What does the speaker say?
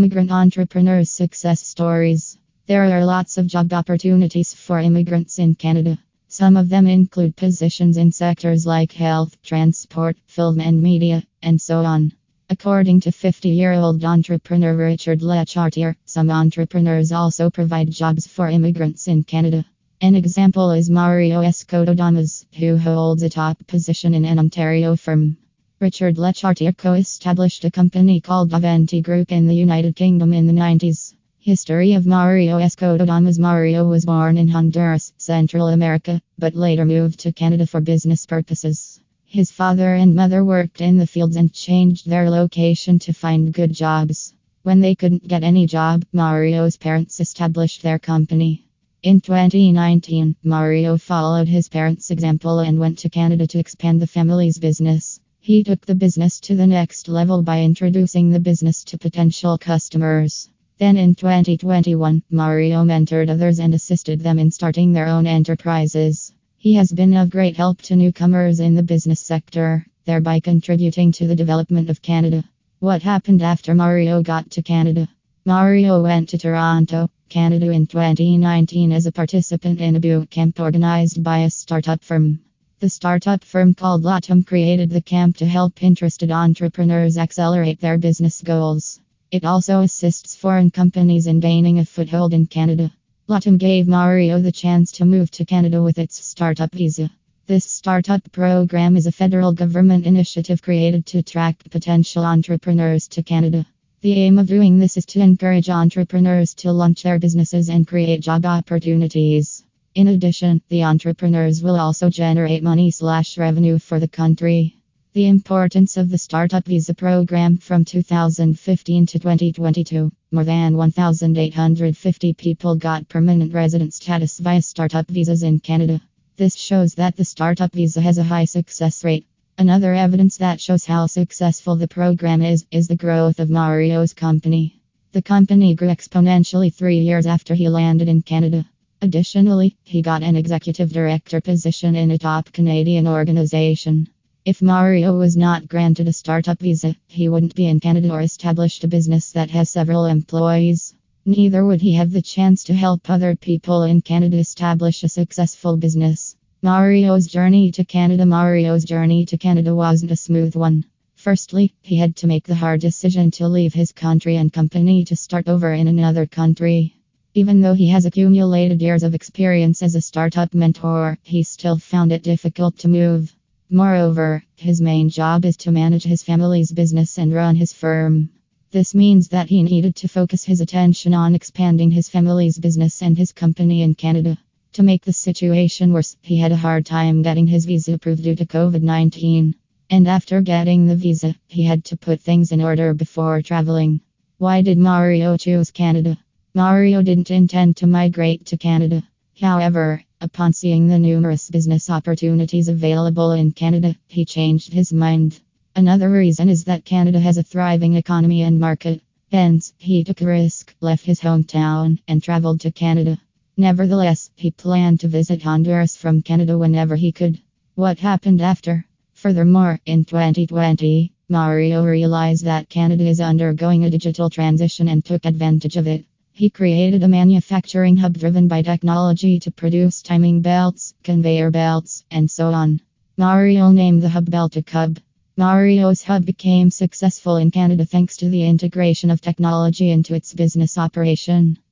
Immigrant entrepreneurs' success stories. There are lots of job opportunities for immigrants in Canada. Some of them include positions in sectors like health, transport, film and media, and so on. According to 50 year old entrepreneur Richard Lechartier, some entrepreneurs also provide jobs for immigrants in Canada. An example is Mario Escoto Damas, who holds a top position in an Ontario firm. Richard Lechartier co established a company called Avanti Group in the United Kingdom in the 90s. History of Mario Escoto Damas Mario was born in Honduras, Central America, but later moved to Canada for business purposes. His father and mother worked in the fields and changed their location to find good jobs. When they couldn't get any job, Mario's parents established their company. In 2019, Mario followed his parents' example and went to Canada to expand the family's business. He took the business to the next level by introducing the business to potential customers. Then in 2021, Mario mentored others and assisted them in starting their own enterprises. He has been of great help to newcomers in the business sector, thereby contributing to the development of Canada. What happened after Mario got to Canada? Mario went to Toronto, Canada in 2019 as a participant in a boot camp organized by a startup firm. The startup firm called Latum created the camp to help interested entrepreneurs accelerate their business goals. It also assists foreign companies in gaining a foothold in Canada. Latum gave Mario the chance to move to Canada with its startup visa. This startup program is a federal government initiative created to attract potential entrepreneurs to Canada. The aim of doing this is to encourage entrepreneurs to launch their businesses and create job opportunities. In addition, the entrepreneurs will also generate money slash revenue for the country. The importance of the Startup Visa program from 2015 to 2022. More than 1,850 people got permanent resident status via startup visas in Canada. This shows that the Startup Visa has a high success rate. Another evidence that shows how successful the program is is the growth of Mario's company. The company grew exponentially three years after he landed in Canada. Additionally, he got an executive director position in a top Canadian organization. If Mario was not granted a startup visa, he wouldn't be in Canada or established a business that has several employees. Neither would he have the chance to help other people in Canada establish a successful business. Mario's journey to Canada Mario's journey to Canada wasn't a smooth one. Firstly, he had to make the hard decision to leave his country and company to start over in another country. Even though he has accumulated years of experience as a startup mentor, he still found it difficult to move. Moreover, his main job is to manage his family's business and run his firm. This means that he needed to focus his attention on expanding his family's business and his company in Canada. To make the situation worse, he had a hard time getting his visa approved due to COVID 19. And after getting the visa, he had to put things in order before traveling. Why did Mario choose Canada? Mario didn't intend to migrate to Canada. However, upon seeing the numerous business opportunities available in Canada, he changed his mind. Another reason is that Canada has a thriving economy and market. Hence, he took a risk, left his hometown, and traveled to Canada. Nevertheless, he planned to visit Honduras from Canada whenever he could. What happened after? Furthermore, in 2020, Mario realized that Canada is undergoing a digital transition and took advantage of it. He created a manufacturing hub driven by technology to produce timing belts, conveyor belts, and so on. Mario named the hub belt Beltic Hub. Mario's hub became successful in Canada thanks to the integration of technology into its business operation.